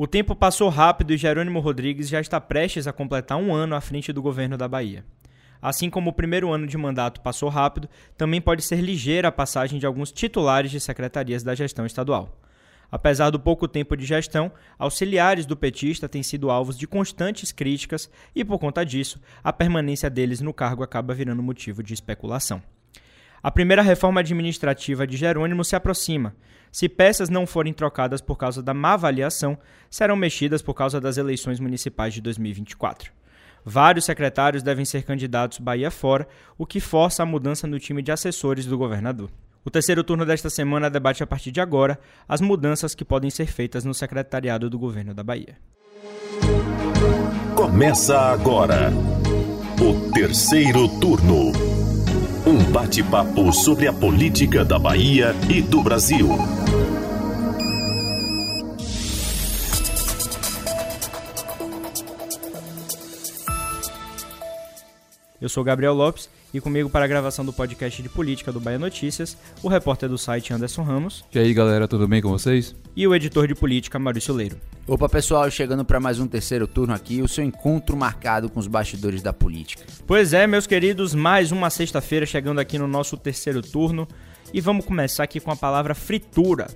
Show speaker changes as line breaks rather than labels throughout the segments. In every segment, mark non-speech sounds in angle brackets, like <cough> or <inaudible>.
O tempo passou rápido e Jerônimo Rodrigues já está prestes a completar um ano à frente do governo da Bahia. Assim como o primeiro ano de mandato passou rápido, também pode ser ligeira a passagem de alguns titulares de secretarias da gestão estadual. Apesar do pouco tempo de gestão, auxiliares do petista têm sido alvos de constantes críticas e, por conta disso, a permanência deles no cargo acaba virando motivo de especulação. A primeira reforma administrativa de Jerônimo se aproxima. Se peças não forem trocadas por causa da má avaliação, serão mexidas por causa das eleições municipais de 2024. Vários secretários devem ser candidatos Bahia fora, o que força a mudança no time de assessores do governador. O terceiro turno desta semana debate a partir de agora as mudanças que podem ser feitas no secretariado do governo da Bahia.
Começa agora o terceiro turno. Um bate-papo sobre a política da Bahia e do Brasil.
Eu sou Gabriel Lopes e comigo para a gravação do podcast de política do Bahia Notícias, o repórter do site Anderson Ramos.
E aí galera, tudo bem com vocês?
E o editor de política Maurício Leiro.
Opa pessoal, chegando para mais um terceiro turno aqui, o seu encontro marcado com os bastidores da política.
Pois é, meus queridos, mais uma sexta-feira chegando aqui no nosso terceiro turno e vamos começar aqui com a palavra fritura.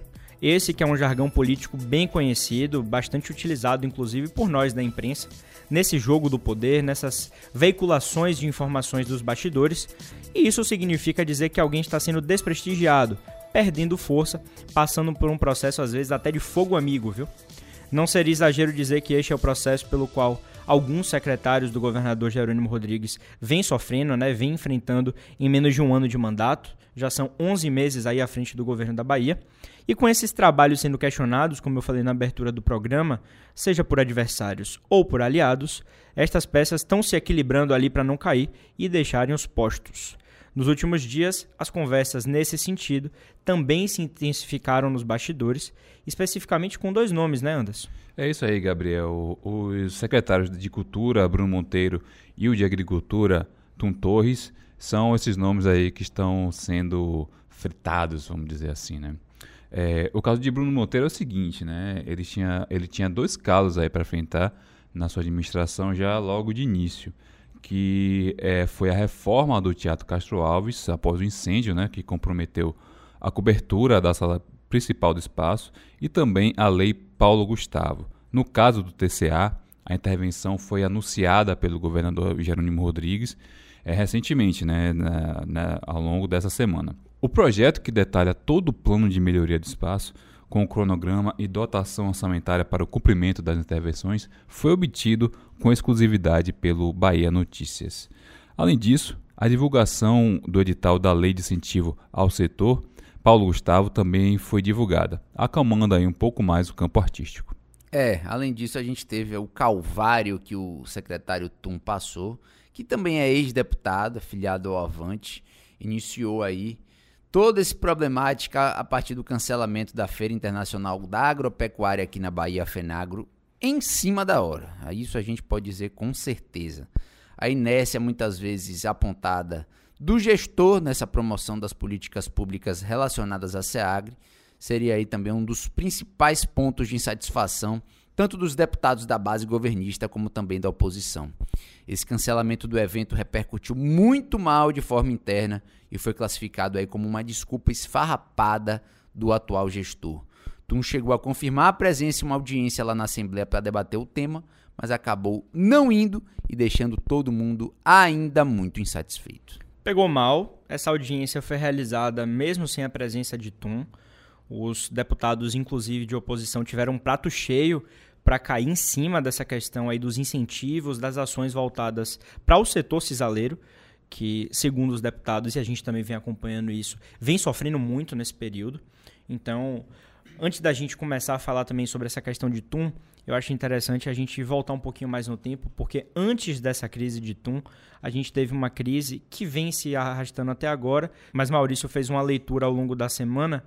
Esse que é um jargão político bem conhecido, bastante utilizado inclusive por nós da imprensa, nesse jogo do poder, nessas veiculações de informações dos bastidores, e isso significa dizer que alguém está sendo desprestigiado, perdendo força, passando por um processo às vezes até de fogo amigo, viu? Não seria exagero dizer que este é o processo pelo qual alguns secretários do governador Jerônimo Rodrigues vêm sofrendo, né, vêm enfrentando em menos de um ano de mandato. Já são 11 meses aí à frente do governo da Bahia. E com esses trabalhos sendo questionados, como eu falei na abertura do programa, seja por adversários ou por aliados, estas peças estão se equilibrando ali para não cair e deixarem os postos. Nos últimos dias, as conversas nesse sentido também se intensificaram nos bastidores, especificamente com dois nomes, né, Anderson?
É isso aí, Gabriel. Os secretários de Cultura, Bruno Monteiro, e o de Agricultura, Tum Torres, são esses nomes aí que estão sendo fritados, vamos dizer assim, né? É, o caso de Bruno Monteiro é o seguinte, né? Ele tinha, ele tinha dois calos aí para enfrentar na sua administração já logo de início que é, foi a reforma do Teatro Castro Alves após o incêndio, né, que comprometeu a cobertura da sala principal do espaço e também a Lei Paulo Gustavo. No caso do TCA, a intervenção foi anunciada pelo governador Jerônimo Rodrigues é, recentemente, né, na, na, ao longo dessa semana. O projeto que detalha todo o plano de melhoria do espaço com o cronograma e dotação orçamentária para o cumprimento das intervenções, foi obtido com exclusividade pelo Bahia Notícias. Além disso, a divulgação do edital da Lei de Incentivo ao Setor, Paulo Gustavo, também foi divulgada, acalmando aí um pouco mais o campo artístico.
É, além disso, a gente teve o calvário que o secretário Tum passou, que também é ex-deputado, afiliado ao Avante, iniciou aí toda essa problemática a partir do cancelamento da Feira Internacional da Agropecuária aqui na Bahia, FENAGRO, em cima da hora. Isso a gente pode dizer com certeza. A inércia muitas vezes apontada do gestor nessa promoção das políticas públicas relacionadas à SEAGRE seria aí também um dos principais pontos de insatisfação tanto dos deputados da base governista como também da oposição. Esse cancelamento do evento repercutiu muito mal de forma interna e foi classificado aí como uma desculpa esfarrapada do atual gestor. Tum chegou a confirmar a presença em uma audiência lá na Assembleia para debater o tema, mas acabou não indo e deixando todo mundo ainda muito insatisfeito.
Pegou mal, essa audiência foi realizada mesmo sem a presença de Tum. Os deputados, inclusive de oposição, tiveram um prato cheio para cair em cima dessa questão aí dos incentivos, das ações voltadas para o setor cisaleiro, que, segundo os deputados, e a gente também vem acompanhando isso, vem sofrendo muito nesse período. Então, antes da gente começar a falar também sobre essa questão de TUM, eu acho interessante a gente voltar um pouquinho mais no tempo, porque antes dessa crise de TUM, a gente teve uma crise que vem se arrastando até agora, mas Maurício fez uma leitura ao longo da semana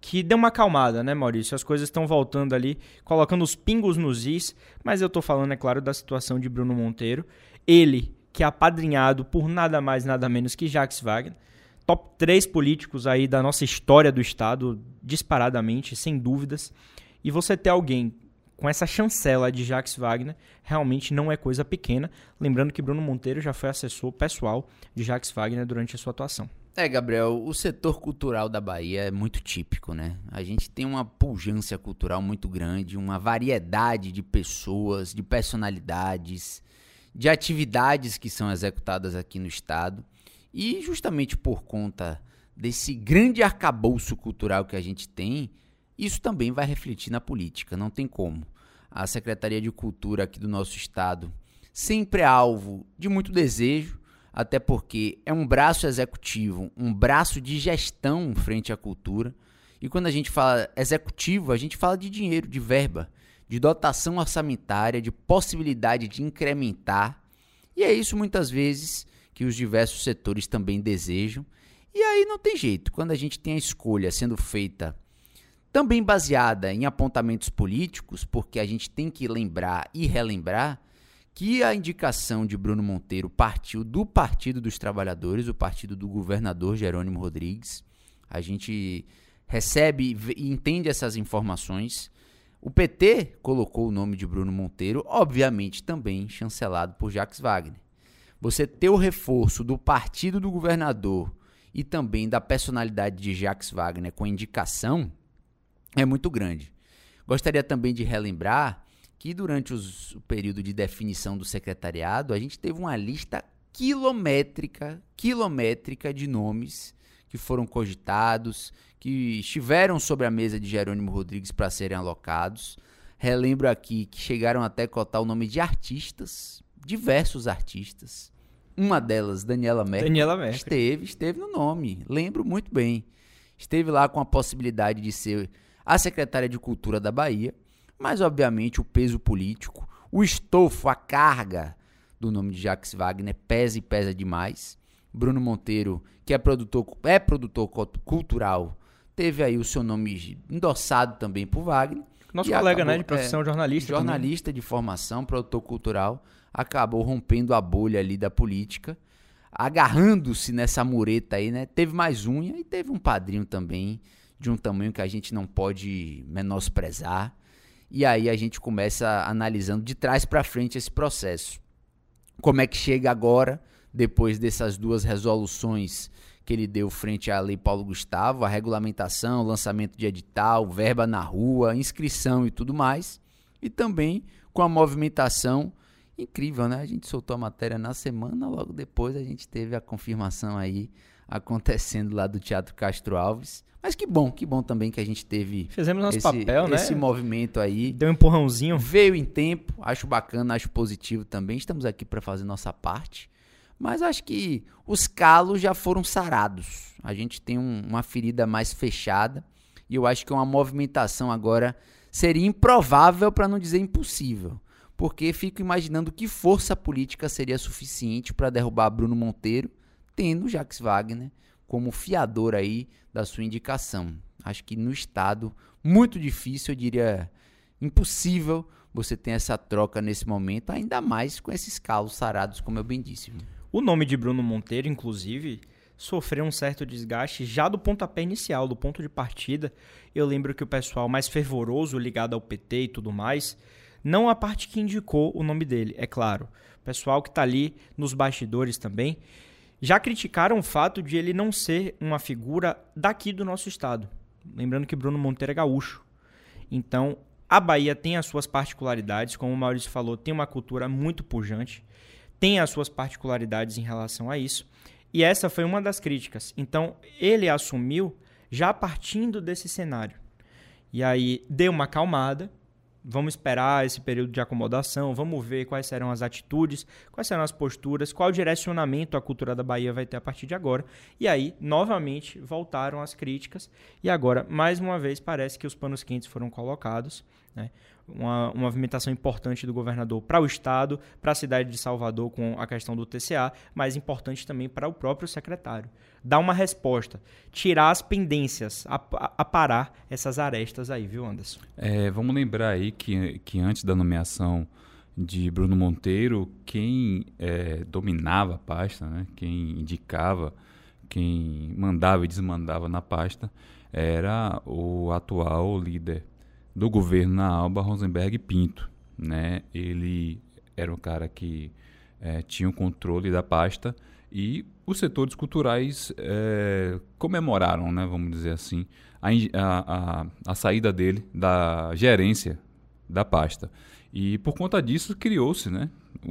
que deu uma acalmada, né, Maurício? As coisas estão voltando ali, colocando os pingos nos is, mas eu tô falando, é claro, da situação de Bruno Monteiro. Ele, que é apadrinhado por nada mais, nada menos que Jacques Wagner, top 3 políticos aí da nossa história do Estado, disparadamente, sem dúvidas. E você ter alguém com essa chancela de Jacques Wagner, realmente não é coisa pequena. Lembrando que Bruno Monteiro já foi assessor pessoal de Jacques Wagner durante a sua atuação.
É, Gabriel, o setor cultural da Bahia é muito típico, né? A gente tem uma pujança cultural muito grande, uma variedade de pessoas, de personalidades, de atividades que são executadas aqui no estado. E justamente por conta desse grande arcabouço cultural que a gente tem, isso também vai refletir na política, não tem como. A Secretaria de Cultura aqui do nosso estado sempre é alvo de muito desejo, até porque é um braço executivo, um braço de gestão frente à cultura. E quando a gente fala executivo, a gente fala de dinheiro, de verba, de dotação orçamentária, de possibilidade de incrementar. E é isso muitas vezes que os diversos setores também desejam. E aí não tem jeito. Quando a gente tem a escolha sendo feita também baseada em apontamentos políticos, porque a gente tem que lembrar e relembrar que a indicação de Bruno Monteiro partiu do Partido dos Trabalhadores, o partido do governador Jerônimo Rodrigues. A gente recebe e entende essas informações. O PT colocou o nome de Bruno Monteiro, obviamente também chancelado por Jacques Wagner. Você ter o reforço do partido do governador e também da personalidade de Jacques Wagner com indicação é muito grande. Gostaria também de relembrar que durante os, o período de definição do secretariado, a gente teve uma lista quilométrica, quilométrica de nomes que foram cogitados, que estiveram sobre a mesa de Jerônimo Rodrigues para serem alocados. Relembro aqui que chegaram até cotar o nome de artistas, diversos artistas. Uma delas, Daniela Merkel,
Daniela Merkel.
esteve, esteve no nome. Lembro muito bem. Esteve lá com a possibilidade de ser a secretária de Cultura da Bahia mas obviamente o peso político, o estofo, a carga do nome de Jacques Wagner pesa e pesa demais. Bruno Monteiro, que é produtor, é produtor cultural, teve aí o seu nome endossado também por Wagner.
Nosso colega, acabou, né, de profissão, é, jornalista.
Jornalista também. de formação, produtor cultural, acabou rompendo a bolha ali da política, agarrando-se nessa mureta aí, né? Teve mais unha e teve um padrinho também, de um tamanho que a gente não pode menosprezar. E aí a gente começa analisando de trás para frente esse processo. Como é que chega agora, depois dessas duas resoluções que ele deu frente à Lei Paulo Gustavo, a regulamentação, lançamento de edital, verba na rua, inscrição e tudo mais, e também com a movimentação incrível, né? A gente soltou a matéria na semana, logo depois a gente teve a confirmação aí acontecendo lá do Teatro Castro Alves. Mas que bom, que bom também que a gente teve
Fizemos nosso esse, papel, né?
esse movimento aí.
Deu um empurrãozinho.
Veio em tempo, acho bacana, acho positivo também. Estamos aqui para fazer nossa parte. Mas acho que os calos já foram sarados. A gente tem um, uma ferida mais fechada. E eu acho que uma movimentação agora seria improvável, para não dizer impossível. Porque fico imaginando que força política seria suficiente para derrubar Bruno Monteiro tendo Jacques Wagner como fiador aí da sua indicação. Acho que no estado muito difícil, eu diria impossível você ter essa troca nesse momento, ainda mais com esses calos sarados, como eu bem disse.
O nome de Bruno Monteiro, inclusive, sofreu um certo desgaste já do pontapé inicial, do ponto de partida. Eu lembro que o pessoal mais fervoroso, ligado ao PT e tudo mais, não a parte que indicou o nome dele, é claro. O pessoal que está ali nos bastidores também já criticaram o fato de ele não ser uma figura daqui do nosso estado. Lembrando que Bruno Monteiro é gaúcho. Então, a Bahia tem as suas particularidades, como o Maurício falou, tem uma cultura muito pujante, tem as suas particularidades em relação a isso. E essa foi uma das críticas. Então, ele assumiu já partindo desse cenário. E aí deu uma acalmada, Vamos esperar esse período de acomodação, vamos ver quais serão as atitudes, quais serão as posturas, qual direcionamento a cultura da Bahia vai ter a partir de agora. E aí, novamente, voltaram as críticas. E agora, mais uma vez, parece que os panos quentes foram colocados. Né? Uma, uma movimentação importante do governador para o Estado, para a cidade de Salvador com a questão do TCA, mas importante também para o próprio secretário. Dar uma resposta, tirar as pendências, aparar essas arestas aí, viu, Anderson?
É, vamos lembrar aí que, que antes da nomeação de Bruno Monteiro, quem é, dominava a pasta, né, quem indicava, quem mandava e desmandava na pasta, era o atual líder do governo na Alba, Rosenberg Pinto. Né? Ele era um cara que é, tinha o controle da pasta e os setores culturais é, comemoraram, né, vamos dizer assim, a, a, a, saída dele da gerência da pasta. E por conta disso criou-se né,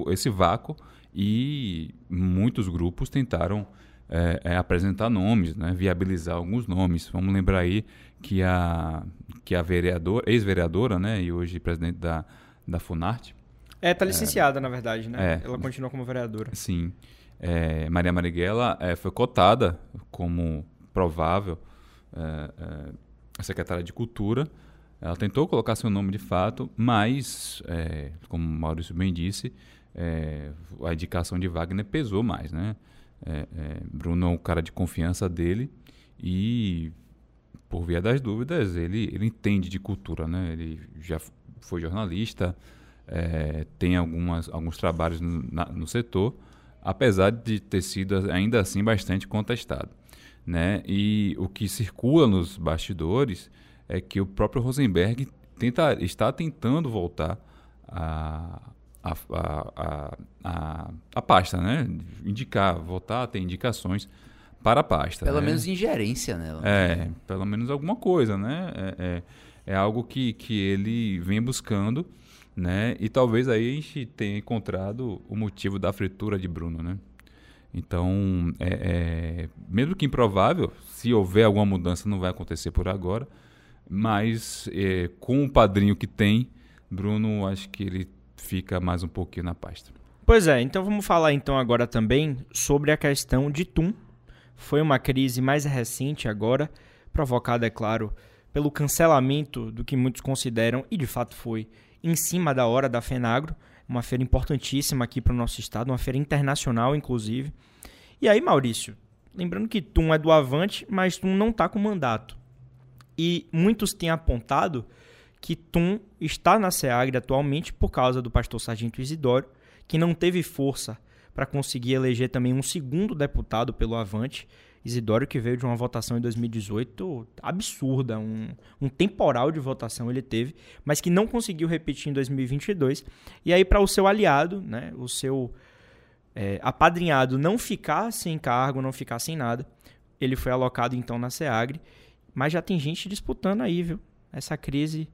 esse vácuo e muitos grupos tentaram é, é, apresentar nomes, né, viabilizar alguns nomes. Vamos lembrar aí que a, que a vereadora, ex-vereadora né, e hoje presidente da, da Funarte.
É, está licenciada, na verdade, né? É, Ela continua como vereadora.
Sim. É, Maria Marighella é, foi cotada como provável é, é, secretária de Cultura. Ela tentou colocar seu nome de fato, mas, é, como Maurício bem disse, é, a indicação de Wagner pesou mais. Né? Bruno é o cara de confiança dele e, por via das dúvidas, ele, ele entende de cultura. Né? Ele já foi jornalista, tem algumas, alguns trabalhos no, na, no setor apesar de ter sido ainda assim bastante contestado. Né? E o que circula nos bastidores é que o próprio Rosenberg tenta, está tentando voltar a, a, a, a, a pasta, né? indicar, voltar a ter indicações para a pasta.
Pelo
né?
menos ingerência
nela. É, pelo menos alguma coisa, né? É, é, é algo que, que ele vem buscando né? E talvez aí a gente tenha encontrado o motivo da fritura de Bruno, né? Então, é, é, mesmo que improvável, se houver alguma mudança, não vai acontecer por agora. Mas é, com o padrinho que tem, Bruno, acho que ele fica mais um pouquinho na pasta.
Pois é, então vamos falar então agora também sobre a questão de Tum. Foi uma crise mais recente agora, provocada, é claro, pelo cancelamento do que muitos consideram, e de fato foi, em cima da hora da FENAGRO, uma feira importantíssima aqui para o nosso estado, uma feira internacional, inclusive. E aí, Maurício, lembrando que Tum é do Avante, mas Tum não está com mandato. E muitos têm apontado que Tum está na SEAGRE atualmente por causa do pastor Sargento Isidório, que não teve força para conseguir eleger também um segundo deputado pelo Avante Isidório, que veio de uma votação em 2018 absurda, um, um temporal de votação ele teve, mas que não conseguiu repetir em 2022. E aí, para o seu aliado, né, o seu é, apadrinhado não ficar sem cargo, não ficar sem nada, ele foi alocado então na SEAGRE, mas já tem gente disputando aí, viu? Essa crise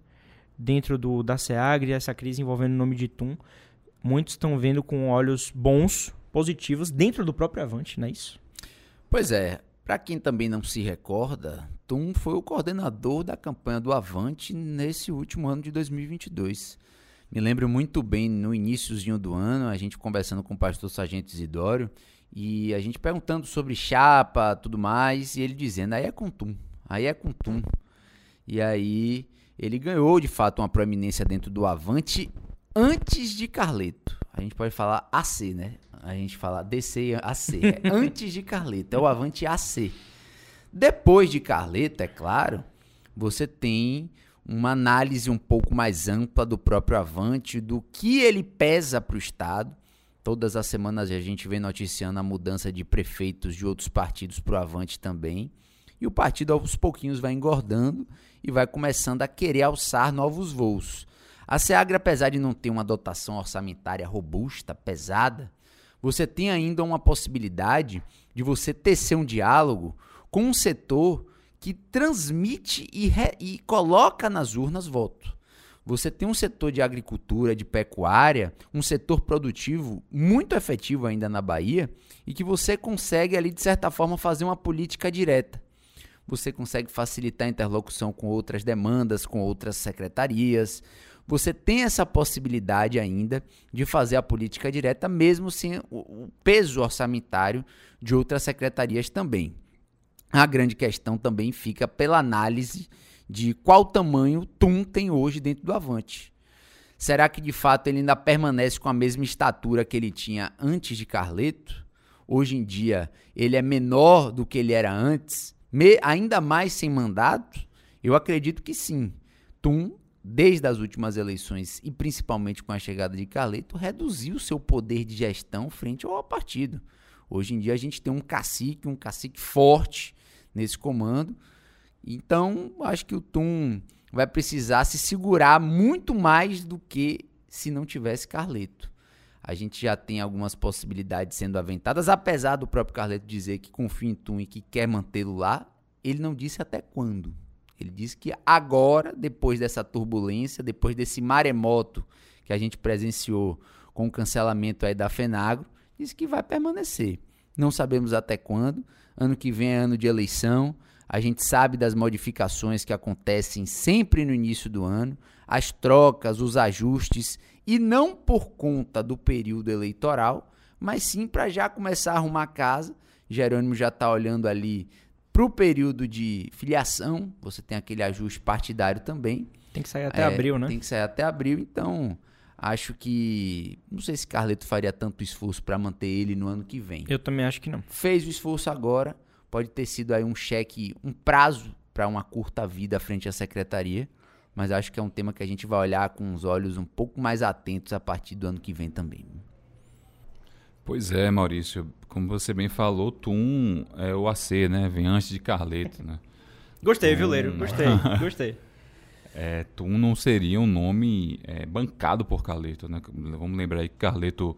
dentro do, da SEAGRE, essa crise envolvendo o nome de Tum, muitos estão vendo com olhos bons, positivos, dentro do próprio Avante, não é isso?
Pois é, para quem também não se recorda, Tum foi o coordenador da campanha do Avante nesse último ano de 2022. Me lembro muito bem no iníciozinho do ano, a gente conversando com o pastor Sargento Isidório e a gente perguntando sobre chapa, tudo mais, e ele dizendo: "Aí é com Tum, aí é com Tum". E aí ele ganhou de fato uma proeminência dentro do Avante antes de Carleto. A gente pode falar AC, né? a gente fala DC e AC. É <laughs> antes de Carleta, é o Avante AC. Depois de Carleta, é claro, você tem uma análise um pouco mais ampla do próprio Avante, do que ele pesa para o Estado. Todas as semanas a gente vem noticiando a mudança de prefeitos de outros partidos para o Avante também. E o partido aos pouquinhos vai engordando e vai começando a querer alçar novos voos. A SEAGRA, apesar de não ter uma dotação orçamentária robusta, pesada, você tem ainda uma possibilidade de você tecer um diálogo com um setor que transmite e, re, e coloca nas urnas voto. Você tem um setor de agricultura, de pecuária, um setor produtivo muito efetivo ainda na Bahia e que você consegue ali de certa forma fazer uma política direta. Você consegue facilitar a interlocução com outras demandas, com outras secretarias você tem essa possibilidade ainda de fazer a política direta, mesmo sem o peso orçamentário de outras secretarias também. A grande questão também fica pela análise de qual tamanho Tum tem hoje dentro do Avante. Será que de fato ele ainda permanece com a mesma estatura que ele tinha antes de Carleto? Hoje em dia ele é menor do que ele era antes, ainda mais sem mandato? Eu acredito que sim. Tum desde as últimas eleições e principalmente com a chegada de Carleto, reduziu seu poder de gestão frente ao partido. Hoje em dia a gente tem um cacique, um cacique forte nesse comando. Então, acho que o Tum vai precisar se segurar muito mais do que se não tivesse Carleto. A gente já tem algumas possibilidades sendo aventadas, apesar do próprio Carleto dizer que confia em Tum e que quer mantê-lo lá, ele não disse até quando. Ele disse que agora, depois dessa turbulência, depois desse maremoto que a gente presenciou com o cancelamento aí da Fenagro, disse que vai permanecer. Não sabemos até quando. Ano que vem é ano de eleição. A gente sabe das modificações que acontecem sempre no início do ano, as trocas, os ajustes, e não por conta do período eleitoral, mas sim para já começar a arrumar casa. Jerônimo já está olhando ali para o período de filiação, você tem aquele ajuste partidário também.
Tem que sair até é, abril, né?
Tem que sair até abril, então acho que. Não sei se Carleto faria tanto esforço para manter ele no ano que vem.
Eu também acho que não.
Fez o esforço agora, pode ter sido aí um cheque, um prazo para uma curta vida à frente da secretaria, mas acho que é um tema que a gente vai olhar com os olhos um pouco mais atentos a partir do ano que vem também.
Pois é, Maurício. Como você bem falou, Tum é o AC, né? Vem antes de Carleto, né?
Gostei, viu, Leiro? Gostei, <laughs> gostei.
É, Tum não seria um nome é, bancado por Carleto, né? Vamos lembrar aí que Carleto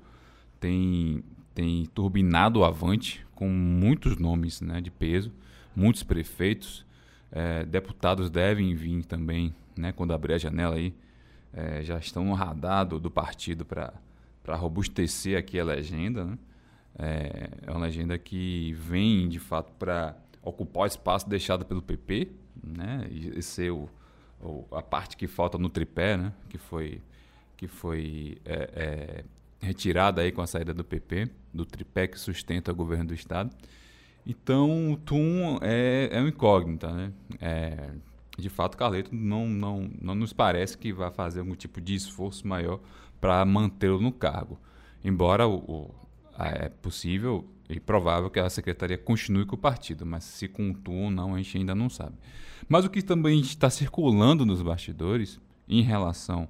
tem, tem turbinado o Avante com muitos nomes né, de peso, muitos prefeitos, é, deputados devem vir também, né? Quando abrir a janela aí, é, já estão no radar do, do partido para para robustecer aqui a legenda. Né? É, é uma legenda que vem, de fato, para ocupar o espaço deixado pelo PP né? e ser o, o, a parte que falta no tripé, né? que foi, que foi é, é, retirada aí com a saída do PP, do tripé que sustenta o governo do Estado. Então, o TUM é, é um incógnita. Né? É, de fato, Carleto não, não, não nos parece que vai fazer algum tipo de esforço maior para mantê-lo no cargo. Embora o, o, é possível e provável que a secretaria continue com o partido, mas se com ou não, a gente ainda não sabe. Mas o que também está circulando nos bastidores em relação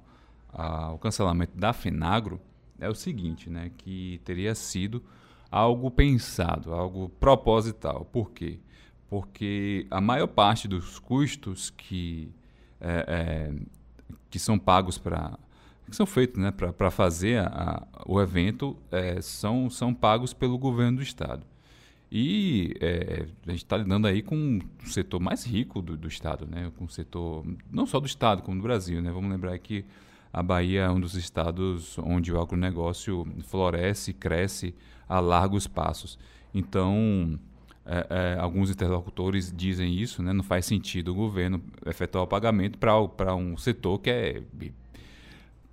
ao cancelamento da Fenagro é o seguinte, né, que teria sido algo pensado, algo proposital. Por quê? Porque a maior parte dos custos que, é, é, que são pagos para que são feitos né, para fazer a, a, o evento é, são, são pagos pelo governo do Estado. E é, a gente está lidando aí com o setor mais rico do, do, Estado, né? com o setor não só do Estado, como do Brasil. Né? Vamos lembrar que a Bahia é um dos estados onde o agronegócio floresce cresce a largos passos. Então, é, é, alguns interlocutores dizem isso, né? não faz sentido o governo efetuar o pagamento para um setor que é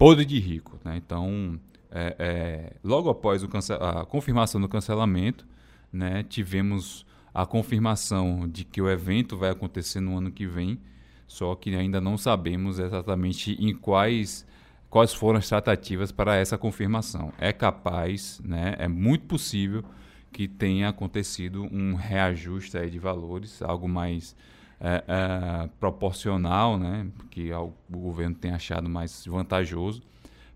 podre de rico. Né? Então, é, é, logo após a confirmação do cancelamento, né, tivemos a confirmação de que o evento vai acontecer no ano que vem, só que ainda não sabemos exatamente em quais quais foram as tratativas para essa confirmação. É capaz, né, é muito possível que tenha acontecido um reajuste de valores, algo mais é, é, proporcional, né, que o governo tem achado mais vantajoso,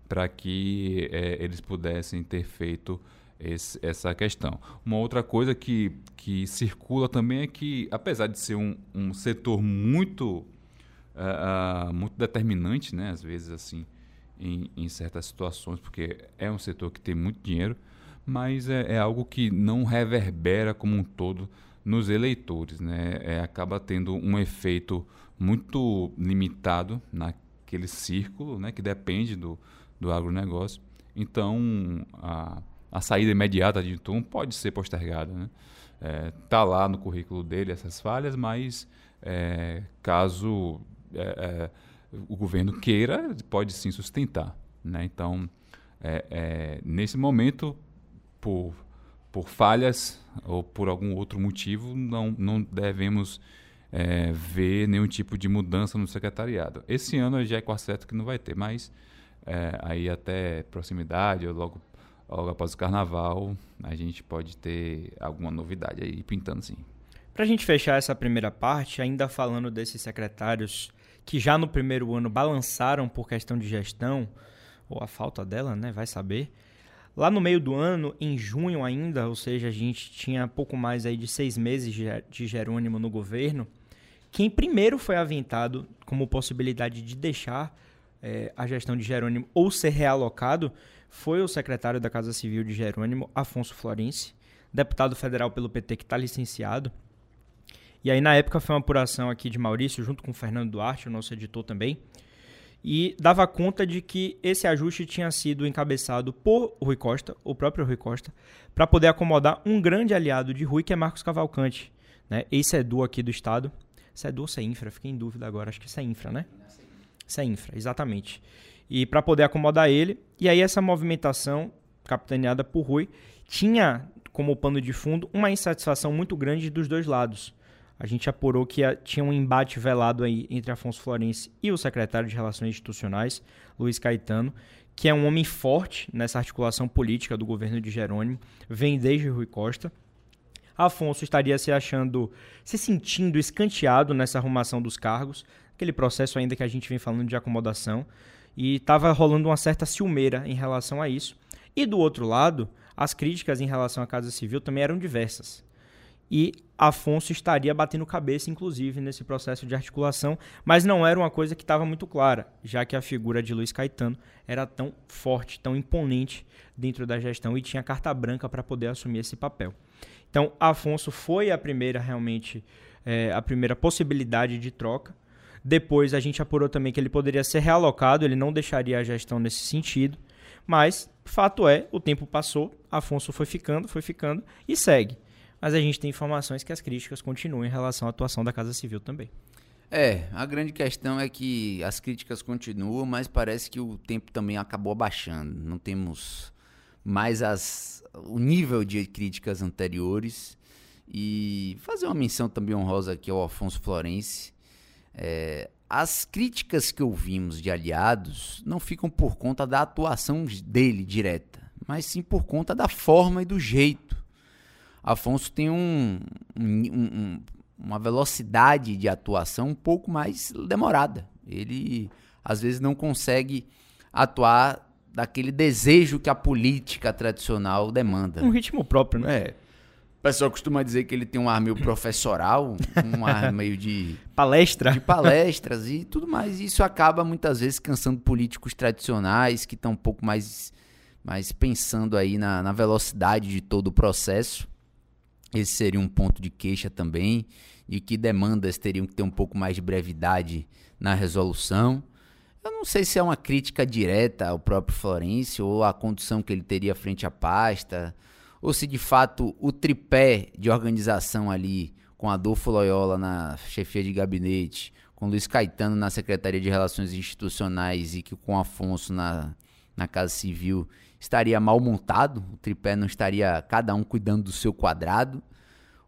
para que é, eles pudessem ter feito esse, essa questão. Uma outra coisa que, que circula também é que, apesar de ser um, um setor muito, uh, muito determinante, né, às vezes assim, em, em, certas situações, porque é um setor que tem muito dinheiro, mas é, é algo que não reverbera como um todo nos eleitores, né? É, acaba tendo um efeito muito limitado naquele círculo, né? Que depende do, do agronegócio. Então, a, a saída imediata de Tum pode ser postergada, né? É, tá lá no currículo dele essas falhas, mas é, caso é, é o governo queira, pode sim sustentar, né? Então, é, é, nesse momento, por por falhas ou por algum outro motivo, não, não devemos é, ver nenhum tipo de mudança no secretariado. Esse ano já é quase certo que não vai ter, mas é, aí até proximidade, ou logo, logo após o carnaval, a gente pode ter alguma novidade aí pintando sim.
Para a gente fechar essa primeira parte, ainda falando desses secretários que já no primeiro ano balançaram por questão de gestão, ou a falta dela, né? Vai saber. Lá no meio do ano, em junho ainda, ou seja, a gente tinha pouco mais aí de seis meses de Jerônimo no governo, quem primeiro foi aventado como possibilidade de deixar é, a gestão de Jerônimo ou ser realocado foi o secretário da Casa Civil de Jerônimo, Afonso Florense, deputado federal pelo PT que está licenciado. E aí, na época, foi uma apuração aqui de Maurício, junto com o Fernando Duarte, o nosso editor também, e dava conta de que esse ajuste tinha sido encabeçado por Rui Costa, o próprio Rui Costa, para poder acomodar um grande aliado de Rui, que é Marcos Cavalcante, né? ex-SEDU aqui do estado. SEDU ou infra? Fiquei em dúvida agora, acho que é infra, né? Isso é infra, exatamente. E para poder acomodar ele, e aí essa movimentação, capitaneada por Rui, tinha como pano de fundo uma insatisfação muito grande dos dois lados. A gente apurou que tinha um embate velado aí entre Afonso Florense e o secretário de Relações Institucionais, Luiz Caetano, que é um homem forte nessa articulação política do governo de Jerônimo, vem desde Rui Costa. Afonso estaria se achando, se sentindo escanteado nessa arrumação dos cargos, aquele processo ainda que a gente vem falando de acomodação, e estava rolando uma certa ciumeira em relação a isso. E do outro lado, as críticas em relação à Casa Civil também eram diversas. E Afonso estaria batendo cabeça, inclusive, nesse processo de articulação, mas não era uma coisa que estava muito clara, já que a figura de Luiz Caetano era tão forte, tão imponente dentro da gestão e tinha carta branca para poder assumir esse papel. Então, Afonso foi a primeira, realmente, é, a primeira possibilidade de troca. Depois a gente apurou também que ele poderia ser realocado, ele não deixaria a gestão nesse sentido. Mas, fato é, o tempo passou, Afonso foi ficando, foi ficando e segue. Mas a gente tem informações que as críticas continuam em relação à atuação da Casa Civil também.
É, a grande questão é que as críticas continuam, mas parece que o tempo também acabou abaixando. Não temos mais as, o nível de críticas anteriores. E fazer uma menção também honrosa aqui ao Afonso Florense, é, as críticas que ouvimos de aliados não ficam por conta da atuação dele direta, mas sim por conta da forma e do jeito. Afonso tem um, um, um, uma velocidade de atuação um pouco mais demorada. Ele às vezes não consegue atuar daquele desejo que a política tradicional demanda.
Um ritmo próprio, né?
É pessoal costuma dizer que ele tem um ar meio professoral, um ar <laughs> meio de.
Palestra.
De palestras e tudo mais. E isso acaba muitas vezes cansando políticos tradicionais que estão um pouco mais, mais pensando aí na, na velocidade de todo o processo. Esse seria um ponto de queixa também, de que demandas teriam que ter um pouco mais de brevidade na resolução. Eu não sei se é uma crítica direta ao próprio Florencio ou a condução que ele teria frente à pasta ou se de fato o tripé de organização ali, com Adolfo Loyola na chefia de gabinete, com Luiz Caetano na Secretaria de Relações Institucionais e que com Afonso na, na Casa Civil, estaria mal montado, o tripé não estaria cada um cuidando do seu quadrado,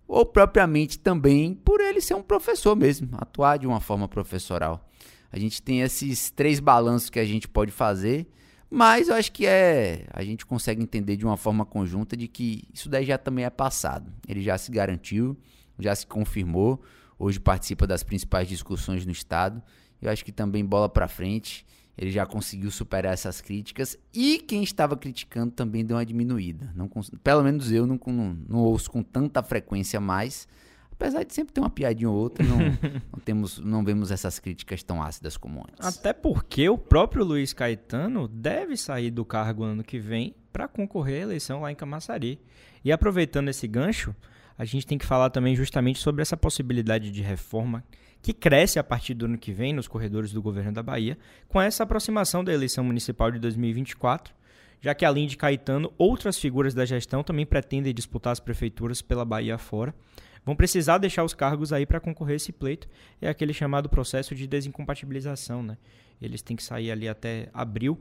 ou propriamente também por ele ser um professor mesmo, atuar de uma forma professoral. A gente tem esses três balanços que a gente pode fazer mas eu acho que é. A gente consegue entender de uma forma conjunta de que isso daí já também é passado. Ele já se garantiu, já se confirmou. Hoje participa das principais discussões no Estado. Eu acho que também bola para frente. Ele já conseguiu superar essas críticas. E quem estava criticando também deu uma diminuída. Não, pelo menos eu não, não, não ouço com tanta frequência mais Apesar de sempre ter uma piadinha ou outra, não, <laughs> não, temos, não vemos essas críticas tão ácidas como antes.
Até porque o próprio Luiz Caetano deve sair do cargo ano que vem para concorrer à eleição lá em Camaçari. E aproveitando esse gancho, a gente tem que falar também justamente sobre essa possibilidade de reforma que cresce a partir do ano que vem nos corredores do governo da Bahia, com essa aproximação da eleição municipal de 2024, já que além de Caetano, outras figuras da gestão também pretendem disputar as prefeituras pela Bahia fora vão precisar deixar os cargos aí para concorrer esse pleito. É aquele chamado processo de desincompatibilização, né? Eles têm que sair ali até abril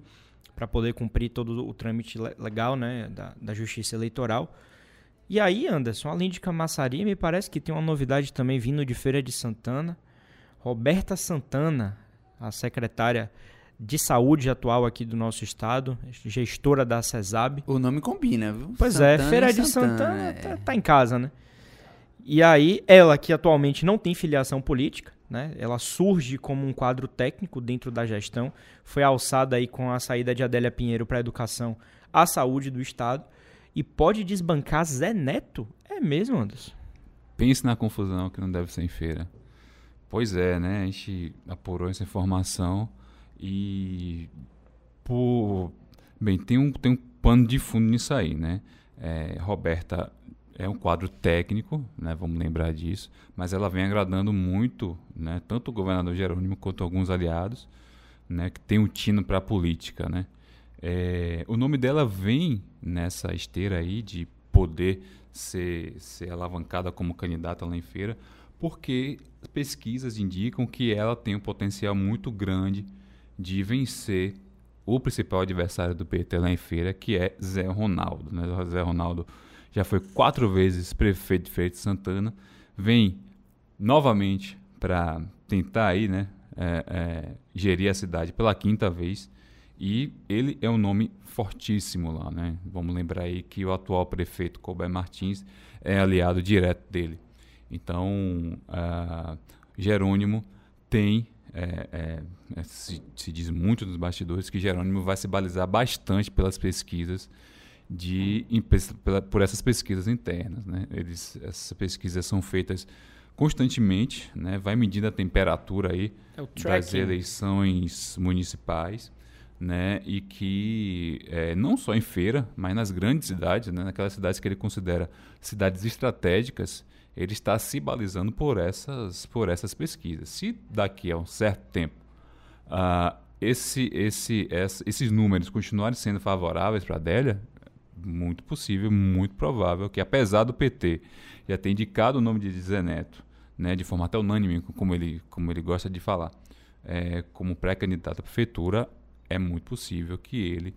para poder cumprir todo o trâmite legal, né, da, da justiça eleitoral. E aí, Anderson, além de Camaçari, me parece que tem uma novidade também vindo de Feira de Santana. Roberta Santana, a secretária de saúde atual aqui do nosso estado, gestora da CESAB.
O nome combina, viu?
Pois é, Santana é, Feira de Santana, Santana é. tá, tá, em casa, né? E aí, ela que atualmente não tem filiação política, né? Ela surge como um quadro técnico dentro da gestão, foi alçada aí com a saída de Adélia Pinheiro para a educação, a saúde do estado e pode desbancar Zé Neto? É mesmo, Anderson?
Pense na confusão que não deve ser em feira. Pois é, né? A gente apurou essa informação e por bem tem um tem um pano de fundo nisso aí, né? É, Roberta é um quadro técnico, né? Vamos lembrar disso, mas ela vem agradando muito, né? Tanto o governador Jerônimo quanto alguns aliados, né? Que tem um tino para a política, né? É, o nome dela vem nessa esteira aí de poder ser, ser alavancada como candidata lá em feira, porque pesquisas indicam que ela tem um potencial muito grande de vencer o principal adversário do PT lá em feira, que é Zé Ronaldo. Né? Zé Ronaldo já foi quatro vezes prefeito de Feira de Santana, vem novamente para tentar aí, né, é, é, gerir a cidade pela quinta vez e ele é um nome fortíssimo lá, né? Vamos lembrar aí que o atual prefeito Colbert Martins é aliado direto dele. Então, uh, Jerônimo tem, é, é, é, se, se, diz muito nos bastidores, que Jerônimo vai se balizar bastante pelas pesquisas, de, pela, por essas pesquisas internas. Né? Eles, essas pesquisas são feitas constantemente, né? vai medindo a temperatura aí
é
das eleições municipais né? E que é, não só em feira, mas nas grandes cidades, né? naquelas cidades que ele considera cidades estratégicas, ele está se balizando por essas, por essas pesquisas. Se daqui a um certo tempo uh, esse, esse, esses números continuarem sendo favoráveis para a Adélia, muito possível, muito provável que, apesar do PT já ter indicado o nome de Zé Neto, né, de forma até unânime, como ele, como ele gosta de falar, é, como pré-candidato à prefeitura, é muito possível que ele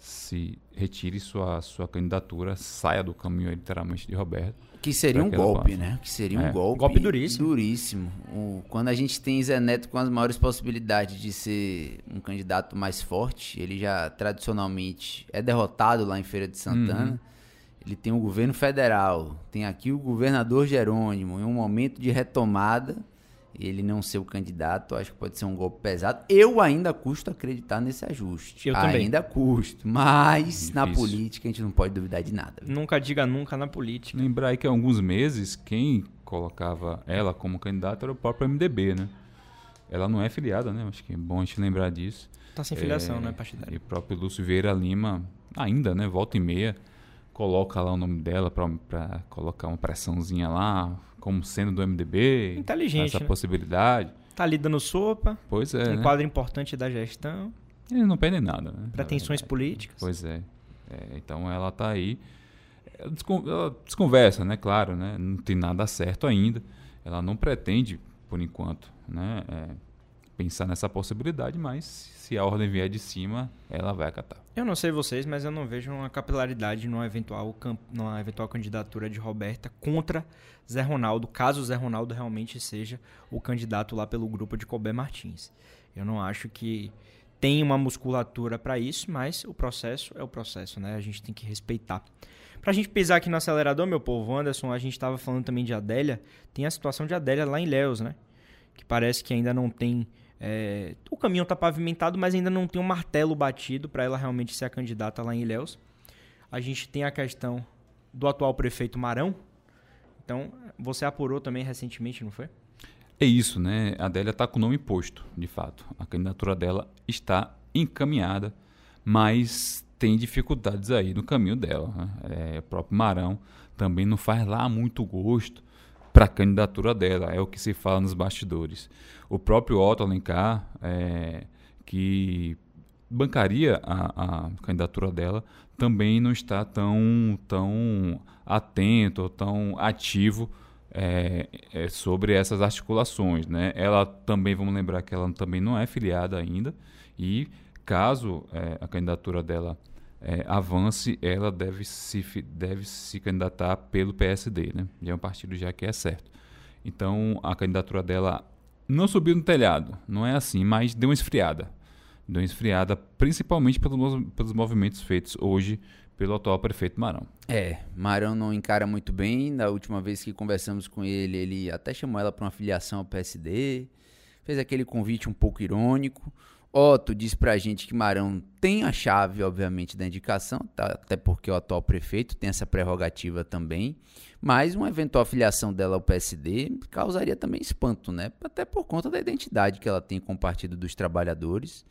se retire sua, sua candidatura, saia do caminho literalmente de Roberto.
Que seria um golpe, né? Que seria é. um golpe,
golpe duríssimo.
duríssimo. O, quando a gente tem Zé Neto com as maiores possibilidades de ser um candidato mais forte, ele já tradicionalmente é derrotado lá em Feira de Santana. Uhum. Ele tem o governo federal, tem aqui o governador Jerônimo, em um momento de retomada ele não ser o candidato, acho que pode ser um golpe pesado. Eu ainda custo acreditar nesse ajuste.
Eu também.
Ainda custo. Mas Difícil. na política a gente não pode duvidar de nada.
Viu? Nunca diga nunca na política.
Lembrar aí que há alguns meses, quem colocava ela como candidata era o próprio MDB, né? Ela não é filiada, né? Acho que é bom a gente lembrar disso.
Tá sem filiação, é, né, partidária?
E o próprio Lúcio Vieira Lima, ainda, né? Volta e meia, coloca lá o nome dela para colocar uma pressãozinha lá, como sendo do MDB.
Inteligente.
Essa
né?
possibilidade.
Tá ali dando sopa.
Pois é.
Um
né?
quadro importante da gestão.
Eles não perdem nada, né?
Pretensões políticas.
Pois é. é. Então ela tá aí. Ela, ela desconversa, né? Claro, né? Não tem nada certo ainda. Ela não pretende, por enquanto, né? É, pensar nessa possibilidade, mas se a ordem vier de cima, ela vai acatar.
Eu não sei vocês, mas eu não vejo uma capilaridade numa eventual, numa eventual candidatura de Roberta contra Zé Ronaldo, caso Zé Ronaldo realmente seja o candidato lá pelo grupo de Colbert Martins. Eu não acho que tem uma musculatura para isso, mas o processo é o processo, né? A gente tem que respeitar. Pra gente pisar aqui no acelerador, meu povo, Anderson, a gente estava falando também de Adélia, tem a situação de Adélia lá em Léus, né? Que parece que ainda não tem é, o caminho está pavimentado, mas ainda não tem um martelo batido para ela realmente ser a candidata lá em Ilhéus. A gente tem a questão do atual prefeito Marão. Então, você apurou também recentemente, não foi?
É isso, né? A Adélia está com o nome posto, de fato. A candidatura dela está encaminhada, mas tem dificuldades aí no caminho dela. Né? É, o próprio Marão também não faz lá muito gosto para a candidatura dela, é o que se fala nos bastidores. O próprio Otto Alencar, é, que bancaria a, a, candidatura dela, também não está tão, tão atento, tão ativo é, é, sobre essas articulações. Né? Ela também, vamos lembrar que ela também não é filiada ainda, e caso é, a candidatura dela é, avance, ela deve se, deve se candidatar pelo PSD, né? Já é um partido já que é certo. Então, a candidatura dela não subiu no telhado, não é assim, mas deu uma esfriada. Deu uma esfriada, principalmente pelos, pelos movimentos feitos hoje pelo atual prefeito Marão.
É, Marão não encara muito bem. Da última vez que conversamos com ele, ele até chamou ela para uma filiação ao PSD, fez aquele convite um pouco irônico. Otto diz pra gente que Marão tem a chave, obviamente, da indicação, tá? até porque o atual prefeito tem essa prerrogativa também. Mas uma eventual filiação dela ao PSD causaria também espanto, né? Até por conta da identidade que ela tem com o Partido dos Trabalhadores.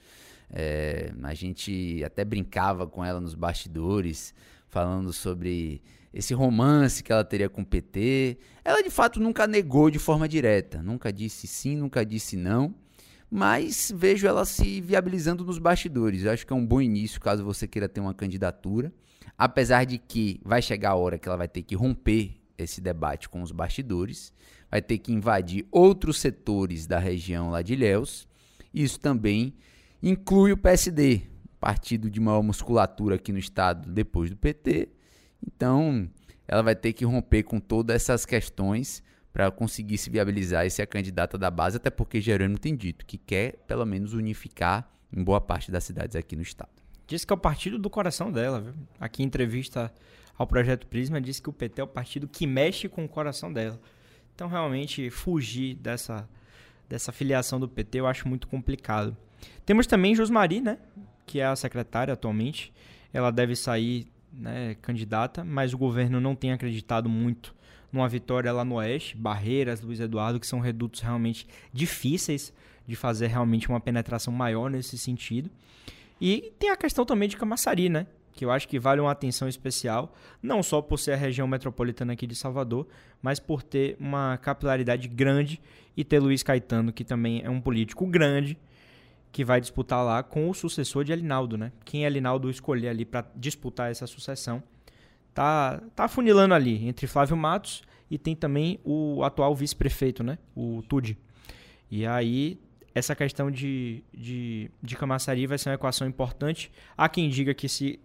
É, a gente até brincava com ela nos bastidores, falando sobre esse romance que ela teria com o PT. Ela de fato nunca negou de forma direta, nunca disse sim, nunca disse não mas vejo ela se viabilizando nos bastidores. Eu acho que é um bom início caso você queira ter uma candidatura. Apesar de que vai chegar a hora que ela vai ter que romper esse debate com os bastidores, vai ter que invadir outros setores da região lá de Ilhéus. Isso também inclui o PSD, partido de maior musculatura aqui no estado depois do PT. Então, ela vai ter que romper com todas essas questões para conseguir se viabilizar e ser a candidata da base, até porque Jerônimo tem dito que quer, pelo menos, unificar em boa parte das cidades aqui no estado.
Diz que é o partido do coração dela, viu? Aqui em entrevista ao Projeto Prisma, disse que o PT é o partido que mexe com o coração dela. Então, realmente, fugir dessa, dessa filiação do PT eu acho muito complicado. Temos também Josmari, né? Que é a secretária atualmente. Ela deve sair né, candidata, mas o governo não tem acreditado muito numa vitória lá no Oeste, Barreiras, Luiz Eduardo, que são redutos realmente difíceis de fazer realmente uma penetração maior nesse sentido. E tem a questão também de Camaçari, né? Que eu acho que vale uma atenção especial, não só por ser a região metropolitana aqui de Salvador, mas por ter uma capilaridade grande e ter Luiz Caetano, que também é um político grande, que vai disputar lá com o sucessor de Alinaldo, né? Quem Alinaldo escolher ali para disputar essa sucessão tá, tá funilando ali entre Flávio Matos e tem também o atual vice-prefeito, né? O Tude. E aí, essa questão de, de, de Camaçari vai ser uma equação importante. Há quem diga que se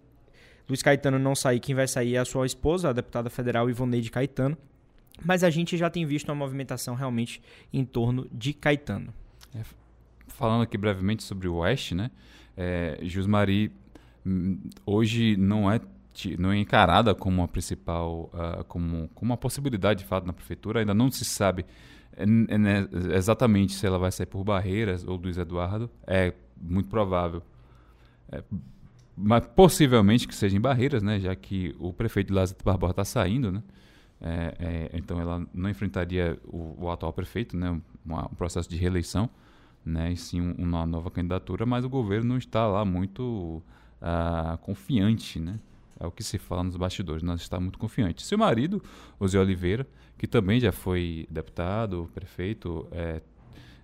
Luiz Caetano não sair, quem vai sair é a sua esposa, a deputada federal Ivoneide Caetano. Mas a gente já tem visto uma movimentação realmente em torno de Caetano.
É, falando aqui brevemente sobre o Oeste, né? É, Jusmari hum, hoje não é não é encarada como uma principal, uh, como, como uma possibilidade de fato na prefeitura. Ainda não se sabe é, é, exatamente se ela vai sair por Barreiras ou Luiz Eduardo. É muito provável. É, mas possivelmente que seja em Barreiras, né? Já que o prefeito Lázaro Barbosa está saindo, né? É, é, então ela não enfrentaria o, o atual prefeito, né? Um, um, processo de reeleição, né? E sim um, uma nova candidatura, mas o governo não está lá muito uh, confiante, né? É o que se fala nos bastidores. Nós estamos muito confiantes. Seu marido, o Zé Oliveira, que também já foi deputado, prefeito, é,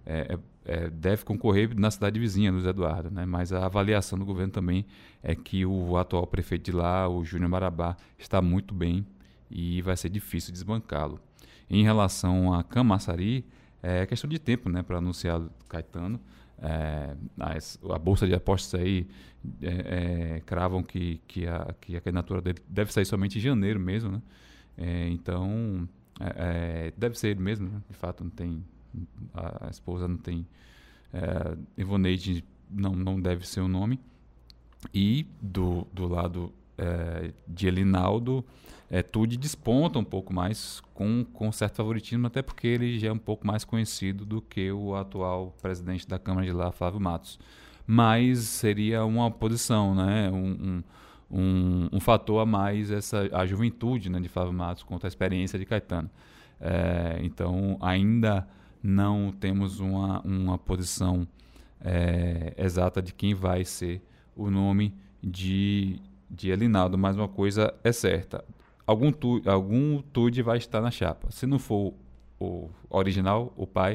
é, é, é, deve concorrer na cidade vizinha, Luiz Eduardo. Né? Mas a avaliação do governo também é que o atual prefeito de lá, o Júnior Marabá, está muito bem e vai ser difícil desbancá-lo. Em relação a Camaçari, é questão de tempo né, para anunciar Caetano. É, as, a bolsa de apostas aí é, é, cravam que, que, a, que a candidatura dele deve sair somente em janeiro mesmo, né? É, então, é, é, deve ser ele mesmo, né? De fato, não tem... A, esposa não tem... É, não, não deve ser o nome. E do, do lado de Elinaldo, é, Tude desponta um pouco mais com, com certo favoritismo, até porque ele já é um pouco mais conhecido do que o atual presidente da Câmara de lá, Flávio Matos. Mas seria uma posição, né? um, um, um, um fator a mais essa, a juventude né, de Flávio Matos contra a experiência de Caetano. É, então, ainda não temos uma, uma posição é, exata de quem vai ser o nome de, de Elinaldo, mas uma coisa é certa: algum, tu, algum Tude vai estar na chapa. Se não for o original, o pai,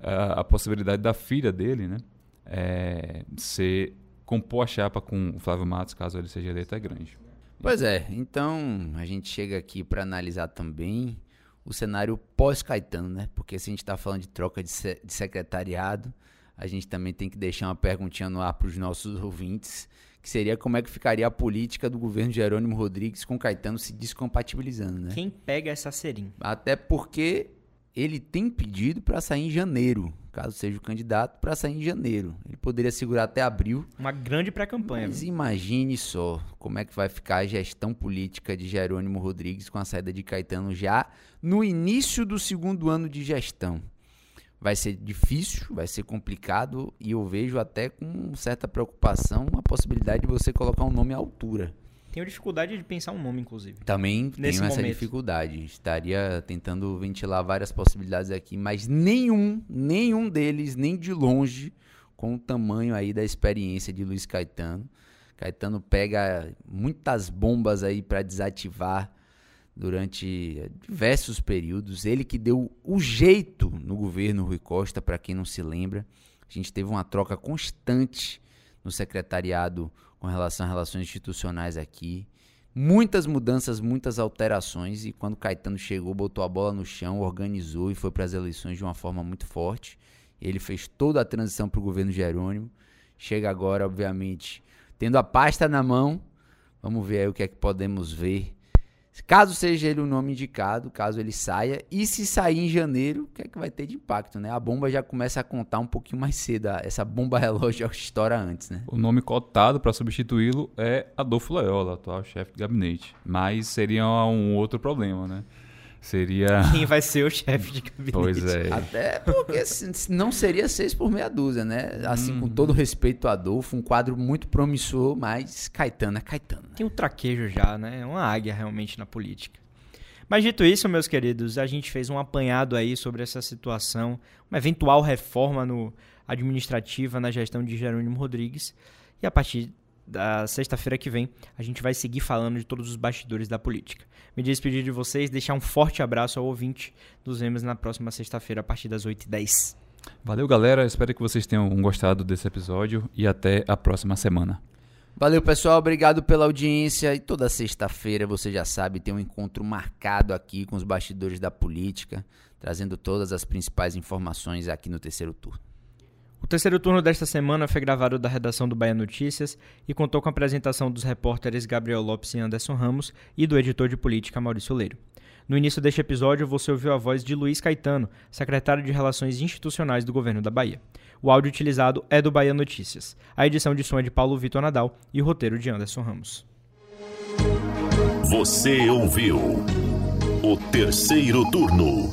uh, a possibilidade da filha dele, né, é, ser compor a chapa com o Flávio Matos, caso ele seja eleito, é grande.
Pois é, então a gente chega aqui para analisar também o cenário pós-Caetano, né? Porque se a gente está falando de troca de, se de secretariado, a gente também tem que deixar uma perguntinha no ar para os nossos ouvintes que seria como é que ficaria a política do governo Jerônimo Rodrigues com Caetano se descompatibilizando, né?
Quem pega essa seringa?
Até porque ele tem pedido para sair em janeiro, caso seja o candidato, para sair em janeiro. Ele poderia segurar até abril.
Uma grande pré-campanha.
Mas imagine só como é que vai ficar a gestão política de Jerônimo Rodrigues com a saída de Caetano já no início do segundo ano de gestão vai ser difícil, vai ser complicado e eu vejo até com certa preocupação a possibilidade de você colocar um nome à altura.
Tenho dificuldade de pensar um nome, inclusive.
Também
Nesse
tenho essa
momento.
dificuldade. Estaria tentando ventilar várias possibilidades aqui, mas nenhum, nenhum deles, nem de longe, com o tamanho aí da experiência de Luiz Caetano. Caetano pega muitas bombas aí para desativar durante eh, diversos períodos. Ele que deu o jeito no governo Rui Costa, para quem não se lembra. A gente teve uma troca constante no secretariado com relação a relações institucionais aqui. Muitas mudanças, muitas alterações. E quando Caetano chegou, botou a bola no chão, organizou e foi para as eleições de uma forma muito forte. Ele fez toda a transição para o governo Jerônimo. Chega agora, obviamente, tendo a pasta na mão. Vamos ver aí o que é que podemos ver. Caso seja ele o nome indicado, caso ele saia, e se sair em janeiro, o que é que vai ter de impacto, né? A bomba já começa a contar um pouquinho mais cedo, essa bomba relógio já estoura antes, né?
O nome cotado para substituí-lo é Adolfo Loyola, atual chefe de gabinete. Mas seria um outro problema, né? Seria. <laughs>
Quem vai ser o chefe de gabinete?
Pois é.
Até porque não seria seis por meia dúzia, né? Assim, com todo respeito a Adolfo, um quadro muito promissor, mas Caetano é Caetano.
Tem um traquejo já, né? É uma águia realmente na política. Mas dito isso, meus queridos, a gente fez um apanhado aí sobre essa situação, uma eventual reforma no administrativa na gestão de Jerônimo Rodrigues. E a partir da sexta-feira que vem, a gente vai seguir falando de todos os bastidores da política. Me despedir de vocês, deixar um forte abraço ao ouvinte. Nos vemos na próxima sexta-feira, a partir das 8h10.
Valeu, galera. Espero que vocês tenham gostado desse episódio e até a próxima semana.
Valeu, pessoal. Obrigado pela audiência. E toda sexta-feira, você já sabe, tem um encontro marcado aqui com os bastidores da política, trazendo todas as principais informações aqui no terceiro turno.
O terceiro turno desta semana foi gravado da redação do Bahia Notícias e contou com a apresentação dos repórteres Gabriel Lopes e Anderson Ramos e do editor de política Maurício Leiro. No início deste episódio, você ouviu a voz de Luiz Caetano, secretário de Relações Institucionais do governo da Bahia. O áudio utilizado é do Bahia Notícias. A edição de som é de Paulo Vitor Nadal e o roteiro de Anderson Ramos.
Você ouviu o terceiro turno,